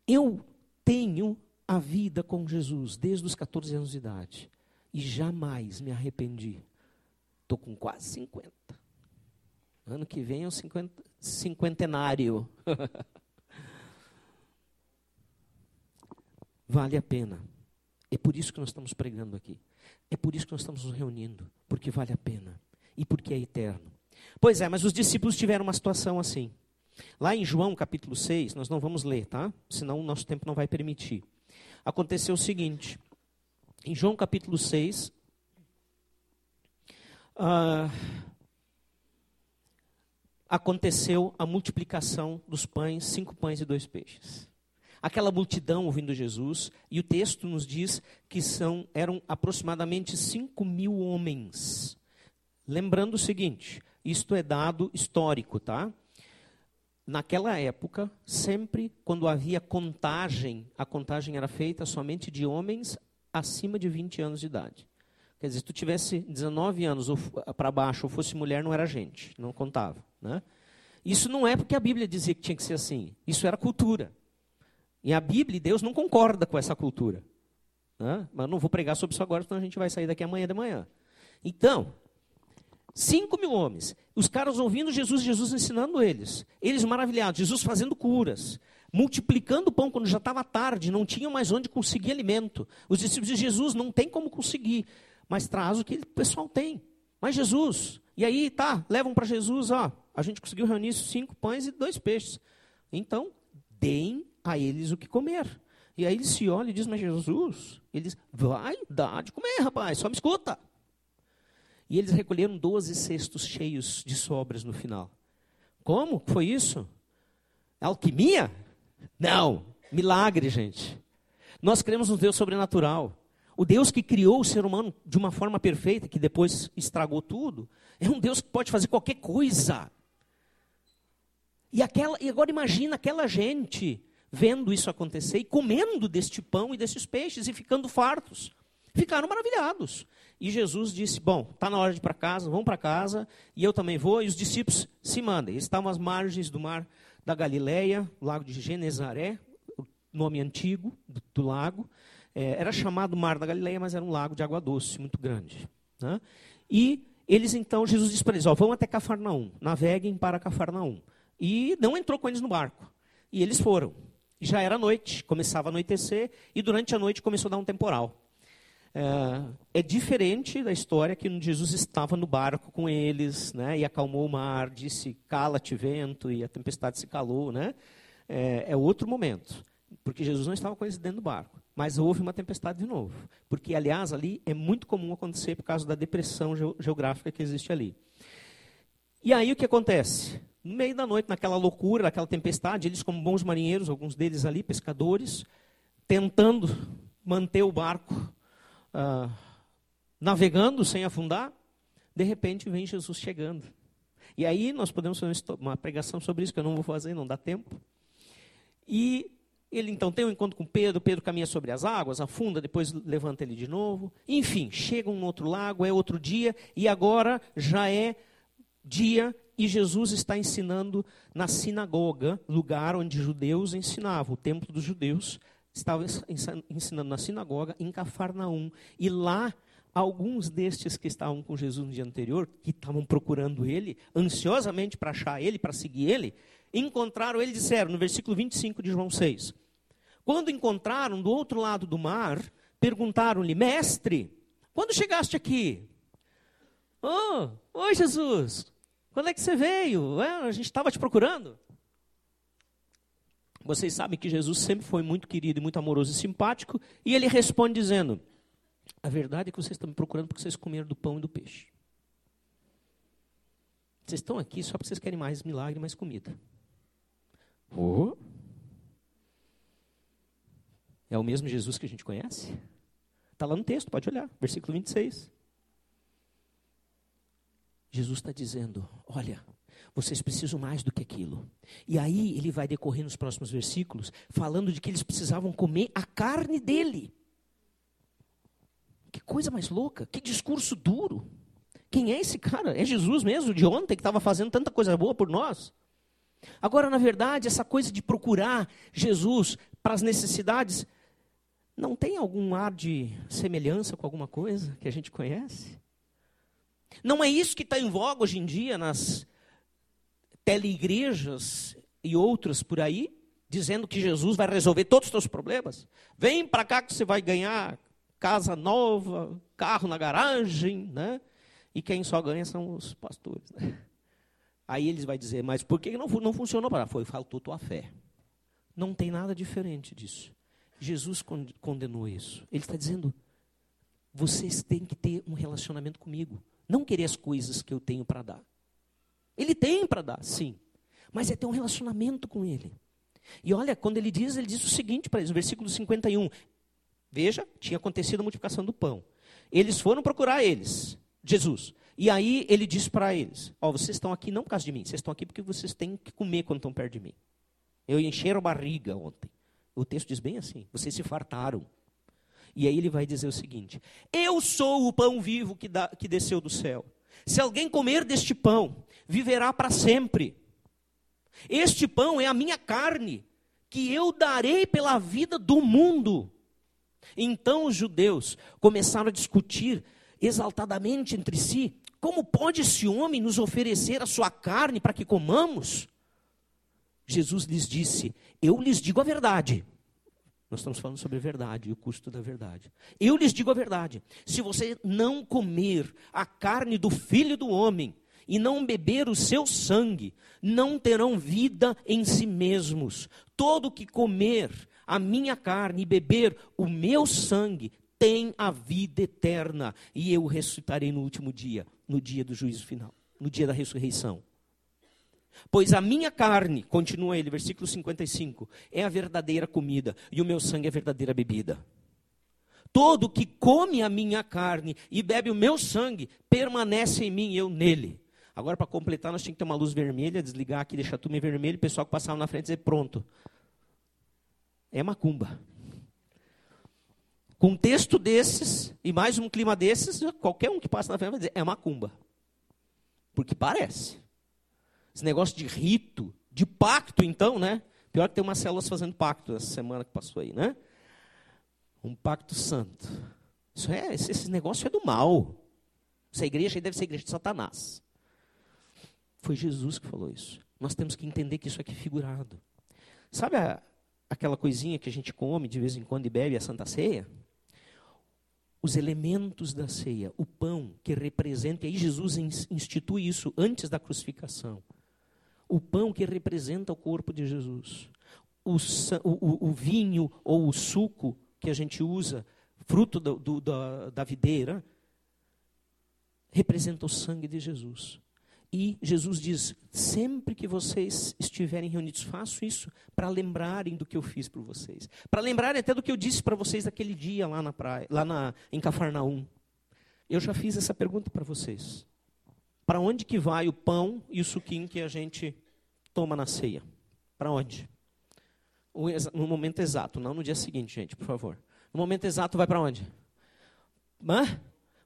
Speaker 1: Eu tenho a vida com Jesus desde os 14 anos de idade. E jamais me arrependi. Estou com quase 50. Ano que vem é o 50, cinquentenário. *laughs* Vale a pena. É por isso que nós estamos pregando aqui. É por isso que nós estamos nos reunindo. Porque vale a pena. E porque é eterno. Pois é, mas os discípulos tiveram uma situação assim. Lá em João capítulo 6, nós não vamos ler, tá? Senão o nosso tempo não vai permitir. Aconteceu o seguinte. Em João capítulo 6, ah, aconteceu a multiplicação dos pães, cinco pães e dois peixes aquela multidão ouvindo Jesus, e o texto nos diz que são, eram aproximadamente 5 mil homens. Lembrando o seguinte: isto é dado histórico, tá? Naquela época, sempre quando havia contagem, a contagem era feita somente de homens acima de 20 anos de idade. Quer dizer, se tu tivesse 19 anos para baixo ou fosse mulher, não era gente, não contava. Né? Isso não é porque a Bíblia dizia que tinha que ser assim. Isso era cultura. E a Bíblia e Deus não concorda com essa cultura. Né? Mas não vou pregar sobre isso agora, senão a gente vai sair daqui amanhã de manhã. Então, cinco mil homens. Os caras ouvindo Jesus, Jesus ensinando eles. Eles maravilhados, Jesus fazendo curas. Multiplicando o pão quando já estava tarde, não tinham mais onde conseguir alimento. Os discípulos de Jesus não tem como conseguir, mas traz o que o pessoal tem. Mas Jesus, E aí, tá, levam para Jesus, ó, a gente conseguiu reunir cinco pães e dois peixes. Então, deem a eles o que comer. E aí ele se olha e diz, mas Jesus, ele diz, vai dar de comer, rapaz, só me escuta. E eles recolheram 12 cestos cheios de sobras no final. Como foi isso? Alquimia? Não, milagre, gente. Nós cremos no Deus sobrenatural. O Deus que criou o ser humano de uma forma perfeita, que depois estragou tudo, é um Deus que pode fazer qualquer coisa. E, aquela, e agora imagina aquela gente vendo isso acontecer e comendo deste pão e desses peixes e ficando fartos. Ficaram maravilhados. E Jesus disse: Bom, está na hora de ir para casa, vão para casa, e eu também vou. E os discípulos se mandem. Eles estavam às margens do mar da Galileia, lago de Genezaré, nome antigo do, do lago. É, era chamado Mar da Galileia, mas era um lago de água doce, muito grande. Né? E eles então, Jesus disse para eles: ó, vão até Cafarnaum, naveguem para Cafarnaum. E não entrou com eles no barco. E eles foram. Já era noite, começava a anoitecer, e durante a noite começou a dar um temporal. É, é, diferente da história que Jesus estava no barco com eles, né, e acalmou o mar, disse, cala-te vento, e a tempestade se calou. Né? É, é, outro momento, porque Jesus não estava com eles dentro do barco. Mas houve uma tempestade de novo. Porque, aliás, ali é muito comum acontecer por causa da depressão geográfica que existe ali. E aí o que acontece? No meio da noite, naquela loucura, naquela tempestade, eles, como bons marinheiros, alguns deles ali, pescadores, tentando manter o barco ah, navegando sem afundar, de repente vem Jesus chegando. E aí nós podemos fazer uma pregação sobre isso, que eu não vou fazer, não dá tempo. E ele então tem um encontro com Pedro, Pedro caminha sobre as águas, afunda, depois levanta ele de novo. Enfim, chegam um outro lago, é outro dia, e agora já é dia e Jesus está ensinando na sinagoga, lugar onde judeus ensinavam, o templo dos judeus, estava ensinando na sinagoga em Cafarnaum. E lá, alguns destes que estavam com Jesus no dia anterior, que estavam procurando ele, ansiosamente para achar ele, para seguir ele, encontraram ele e disseram, no versículo 25 de João 6, quando encontraram do outro lado do mar, perguntaram-lhe, mestre, quando chegaste aqui? Oh, oi Jesus, quando é que você veio? a gente estava te procurando. Vocês sabem que Jesus sempre foi muito querido muito amoroso e simpático, e ele responde dizendo: A verdade é que vocês estão me procurando porque vocês comeram do pão e do peixe. Vocês estão aqui só porque vocês querem mais milagre, mais comida. Oh. É o mesmo Jesus que a gente conhece? Está lá no texto, pode olhar, versículo 26. Jesus está dizendo: Olha, vocês precisam mais do que aquilo. E aí ele vai decorrer nos próximos versículos, falando de que eles precisavam comer a carne dele. Que coisa mais louca, que discurso duro. Quem é esse cara? É Jesus mesmo, de ontem, que estava fazendo tanta coisa boa por nós? Agora, na verdade, essa coisa de procurar Jesus para as necessidades, não tem algum ar de semelhança com alguma coisa que a gente conhece? Não é isso que está em voga hoje em dia nas teleigrejas e outras por aí, dizendo que Jesus vai resolver todos os seus problemas. Vem para cá que você vai ganhar casa nova, carro na garagem, né? E quem só ganha são os pastores. Né? Aí eles vão dizer, mas por que não, não funcionou para Foi, faltou tua fé. Não tem nada diferente disso. Jesus condenou isso. Ele está dizendo, vocês têm que ter um relacionamento comigo. Não querer as coisas que eu tenho para dar. Ele tem para dar, sim. Mas é ter um relacionamento com Ele. E olha, quando ele diz, ele diz o seguinte para eles, no versículo 51. Veja, tinha acontecido a multiplicação do pão. Eles foram procurar eles, Jesus. E aí ele diz para eles: Ó, oh, vocês estão aqui não por causa de mim, vocês estão aqui porque vocês têm que comer quando estão perto de mim. Eu encheram a barriga ontem. O texto diz bem assim: vocês se fartaram. E aí ele vai dizer o seguinte: Eu sou o pão vivo que, da, que desceu do céu. Se alguém comer deste pão, viverá para sempre. Este pão é a minha carne, que eu darei pela vida do mundo. Então os judeus começaram a discutir exaltadamente entre si: como pode esse homem nos oferecer a sua carne para que comamos? Jesus lhes disse: Eu lhes digo a verdade. Nós estamos falando sobre a verdade e o custo da verdade. Eu lhes digo a verdade: se você não comer a carne do filho do homem e não beber o seu sangue, não terão vida em si mesmos. Todo que comer a minha carne e beber o meu sangue tem a vida eterna, e eu ressuscitarei no último dia, no dia do juízo final, no dia da ressurreição. Pois a minha carne, continua ele, versículo 55, é a verdadeira comida, e o meu sangue é a verdadeira bebida. Todo que come a minha carne e bebe o meu sangue, permanece em mim e eu nele. Agora, para completar, nós tínhamos que ter uma luz vermelha, desligar aqui, deixar tudo em vermelho, o pessoal que passava na frente dizer, pronto. É macumba. Com um texto desses, e mais um clima desses, qualquer um que passa na frente vai dizer, é macumba. Porque parece. Esse negócio de rito, de pacto, então, né? Pior que tem umas células fazendo pacto essa semana que passou aí, né? Um pacto santo. Isso é, esse, esse negócio é do mal. Essa igreja aí deve ser igreja de Satanás. Foi Jesus que falou isso. Nós temos que entender que isso aqui é figurado. Sabe a, aquela coisinha que a gente come de vez em quando e bebe a Santa Ceia? Os elementos da ceia, o pão que representa, e aí Jesus institui isso antes da crucificação. O pão que representa o corpo de Jesus. O, o, o vinho ou o suco que a gente usa, fruto do, do, da, da videira, representa o sangue de Jesus. E Jesus diz: sempre que vocês estiverem reunidos, faço isso para lembrarem do que eu fiz por vocês. Para lembrarem até do que eu disse para vocês naquele dia lá na praia, lá na, em Cafarnaum. Eu já fiz essa pergunta para vocês. Para onde que vai o pão e o suquinho que a gente toma na ceia? Para onde? no momento exato, não no dia seguinte, gente, por favor. No momento exato vai para onde?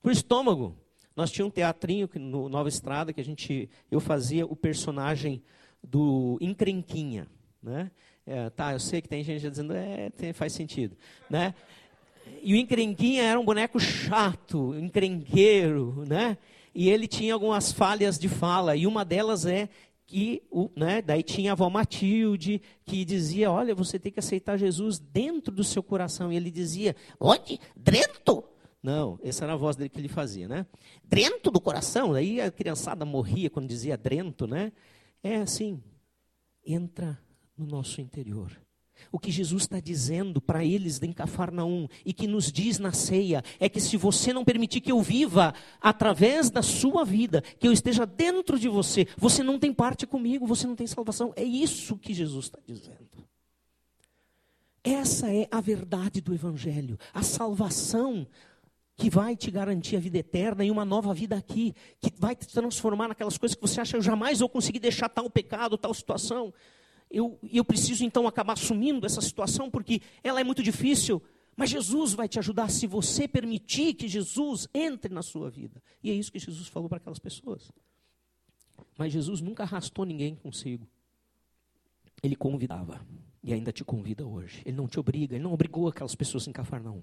Speaker 1: Para o estômago. Nós tínhamos um teatrinho no Nova Estrada que a gente, eu fazia o personagem do encrenquinha, né? É, tá, eu sei que tem gente dizendo, é, tem, faz sentido, né? E o encrenquinha era um boneco chato, encrenqueiro, né? E ele tinha algumas falhas de fala, e uma delas é que né, daí tinha a avó Matilde, que dizia, olha, você tem que aceitar Jesus dentro do seu coração. E ele dizia, onde? Dentro? Não, essa era a voz dele que ele fazia, né? Dentro do coração. Aí a criançada morria quando dizia drento, né? É assim, entra no nosso interior. O que Jesus está dizendo para eles em Cafarnaum e que nos diz na ceia é que se você não permitir que eu viva através da sua vida, que eu esteja dentro de você, você não tem parte comigo, você não tem salvação. É isso que Jesus está dizendo. Essa é a verdade do Evangelho. A salvação que vai te garantir a vida eterna e uma nova vida aqui, que vai te transformar naquelas coisas que você acha eu jamais vou conseguir deixar tal pecado, tal situação eu, eu preciso então acabar assumindo essa situação porque ela é muito difícil. Mas Jesus vai te ajudar se você permitir que Jesus entre na sua vida. E é isso que Jesus falou para aquelas pessoas. Mas Jesus nunca arrastou ninguém consigo. Ele convidava. E ainda te convida hoje. Ele não te obriga, ele não obrigou aquelas pessoas em Cafarnaum.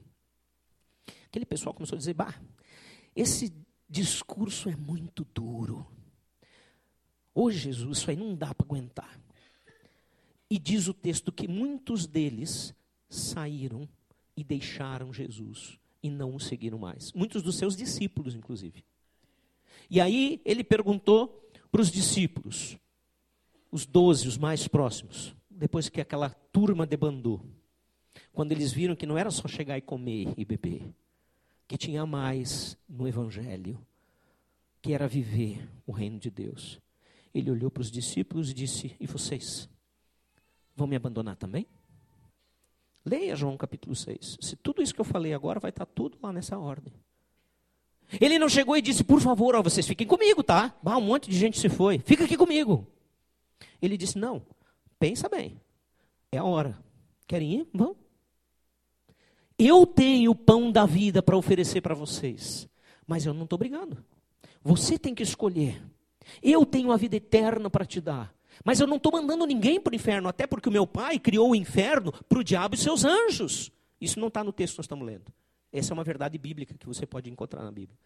Speaker 1: Aquele pessoal começou a dizer: bah, esse discurso é muito duro. Hoje, Jesus, isso aí não dá para aguentar. E diz o texto que muitos deles saíram e deixaram Jesus e não o seguiram mais. Muitos dos seus discípulos, inclusive. E aí ele perguntou para os discípulos, os doze, os mais próximos, depois que aquela turma debandou, quando eles viram que não era só chegar e comer e beber, que tinha mais no Evangelho, que era viver o reino de Deus. Ele olhou para os discípulos e disse: E vocês? Vão me abandonar também? Leia João capítulo 6. Se tudo isso que eu falei agora vai estar tudo lá nessa ordem. Ele não chegou e disse, por favor, ó, vocês fiquem comigo, tá? Bah, um monte de gente se foi. Fica aqui comigo. Ele disse, não, pensa bem. É a hora. Querem ir? Vão. Eu tenho o pão da vida para oferecer para vocês. Mas eu não estou brigando. Você tem que escolher. Eu tenho a vida eterna para te dar. Mas eu não estou mandando ninguém para o inferno, até porque o meu pai criou o inferno para o diabo e seus anjos. Isso não está no texto que nós estamos lendo. Essa é uma verdade bíblica que você pode encontrar na Bíblia.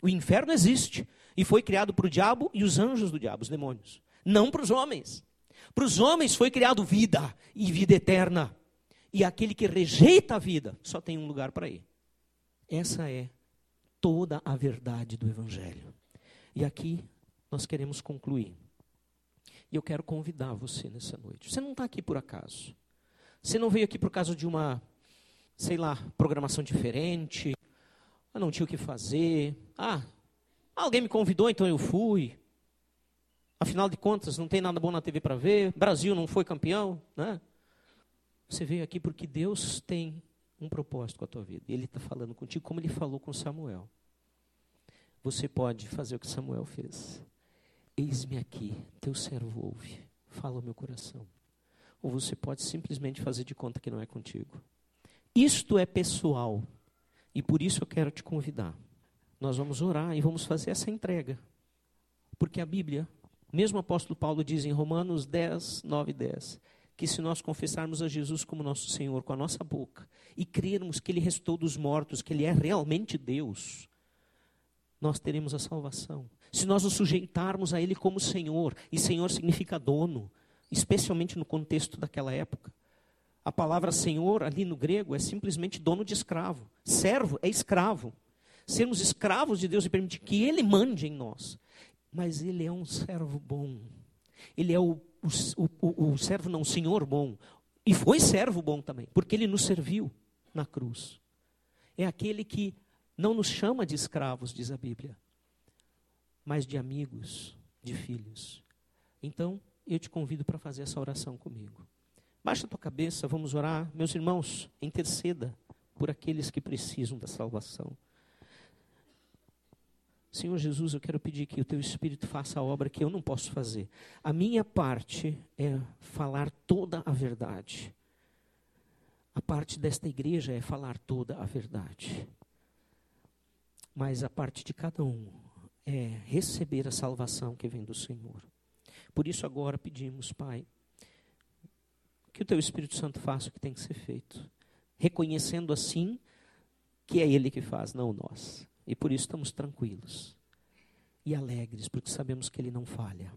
Speaker 1: O inferno existe e foi criado para o diabo e os anjos do diabo, os demônios. Não para os homens. Para os homens foi criado vida e vida eterna. E aquele que rejeita a vida só tem um lugar para ir. Essa é toda a verdade do Evangelho. E aqui nós queremos concluir. E eu quero convidar você nessa noite. Você não está aqui por acaso. Você não veio aqui por causa de uma, sei lá, programação diferente. Ah, não tinha o que fazer. Ah, alguém me convidou, então eu fui. Afinal de contas, não tem nada bom na TV para ver. Brasil não foi campeão, né? Você veio aqui porque Deus tem um propósito com a tua vida. Ele está falando contigo como ele falou com Samuel. Você pode fazer o que Samuel fez. Eis-me aqui, teu servo ouve, fala o meu coração. Ou você pode simplesmente fazer de conta que não é contigo. Isto é pessoal. E por isso eu quero te convidar. Nós vamos orar e vamos fazer essa entrega. Porque a Bíblia, mesmo o apóstolo Paulo diz em Romanos 10, 9 e 10, que se nós confessarmos a Jesus como nosso Senhor com a nossa boca e crermos que Ele restou dos mortos, que Ele é realmente Deus, nós teremos a salvação. Se nós nos sujeitarmos a Ele como Senhor, e Senhor significa dono, especialmente no contexto daquela época. A palavra Senhor ali no grego é simplesmente dono de escravo. Servo é escravo. Sermos escravos de Deus e permitir que Ele mande em nós. Mas Ele é um servo bom. Ele é o, o, o, o servo, não, o Senhor bom. E foi servo bom também, porque Ele nos serviu na cruz. É aquele que não nos chama de escravos, diz a Bíblia, mas de amigos, de filhos. Então, eu te convido para fazer essa oração comigo. Baixa a tua cabeça, vamos orar. Meus irmãos, interceda por aqueles que precisam da salvação. Senhor Jesus, eu quero pedir que o teu Espírito faça a obra que eu não posso fazer. A minha parte é falar toda a verdade. A parte desta igreja é falar toda a verdade. Mas a parte de cada um é receber a salvação que vem do Senhor. Por isso, agora pedimos, Pai, que o Teu Espírito Santo faça o que tem que ser feito, reconhecendo assim que é Ele que faz, não nós. E por isso estamos tranquilos e alegres, porque sabemos que Ele não falha.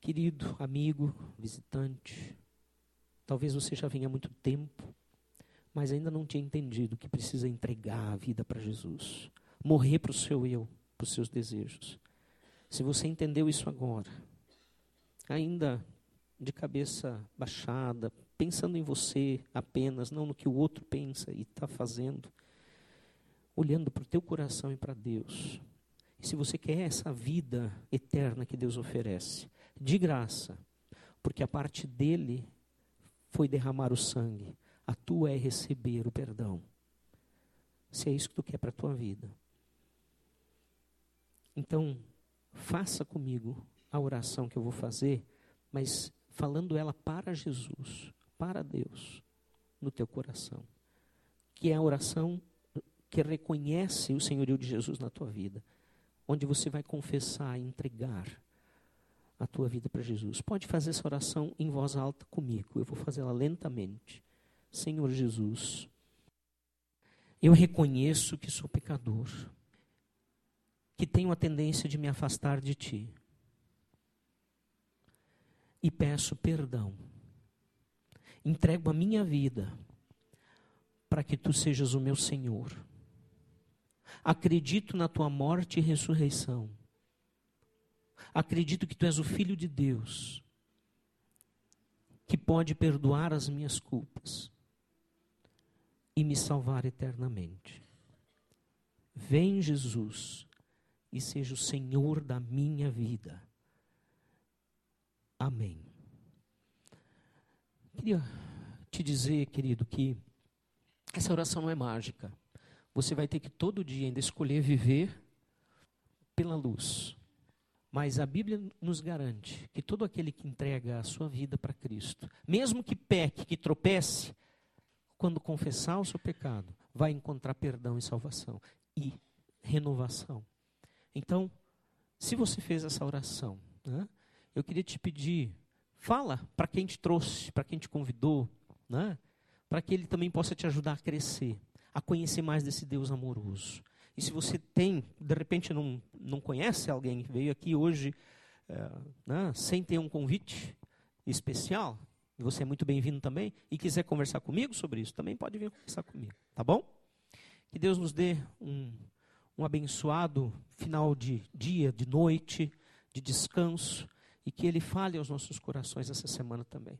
Speaker 1: Querido amigo, visitante, talvez você já venha há muito tempo mas ainda não tinha entendido que precisa entregar a vida para Jesus, morrer para o seu eu, para os seus desejos. Se você entendeu isso agora, ainda de cabeça baixada, pensando em você apenas, não no que o outro pensa e está fazendo, olhando para o teu coração e para Deus. E se você quer essa vida eterna que Deus oferece, de graça, porque a parte dele foi derramar o sangue, a tua é receber o perdão. Se é isso que tu quer para a tua vida. Então, faça comigo a oração que eu vou fazer, mas falando ela para Jesus, para Deus, no teu coração. Que é a oração que reconhece o senhorio de Jesus na tua vida, onde você vai confessar e entregar a tua vida para Jesus. Pode fazer essa oração em voz alta comigo, eu vou fazê-la lentamente. Senhor Jesus, eu reconheço que sou pecador, que tenho a tendência de me afastar de Ti. E peço perdão. Entrego a minha vida para que Tu sejas o meu Senhor. Acredito na Tua morte e ressurreição. Acredito que Tu és o Filho de Deus, que pode perdoar as minhas culpas e me salvar eternamente. Vem, Jesus, e seja o Senhor da minha vida. Amém. Queria te dizer, querido, que essa oração não é mágica. Você vai ter que todo dia ainda escolher viver pela luz. Mas a Bíblia nos garante que todo aquele que entrega a sua vida para Cristo, mesmo que peque, que tropece, quando confessar o seu pecado, vai encontrar perdão e salvação e renovação. Então, se você fez essa oração, né, eu queria te pedir, fala para quem te trouxe, para quem te convidou, né, para que ele também possa te ajudar a crescer, a conhecer mais desse Deus amoroso. E se você tem, de repente não, não conhece alguém que veio aqui hoje é, né, sem ter um convite especial, você é muito bem-vindo também, e quiser conversar comigo sobre isso, também pode vir conversar comigo, tá bom? Que Deus nos dê um, um abençoado final de dia, de noite, de descanso, e que Ele fale aos nossos corações essa semana também.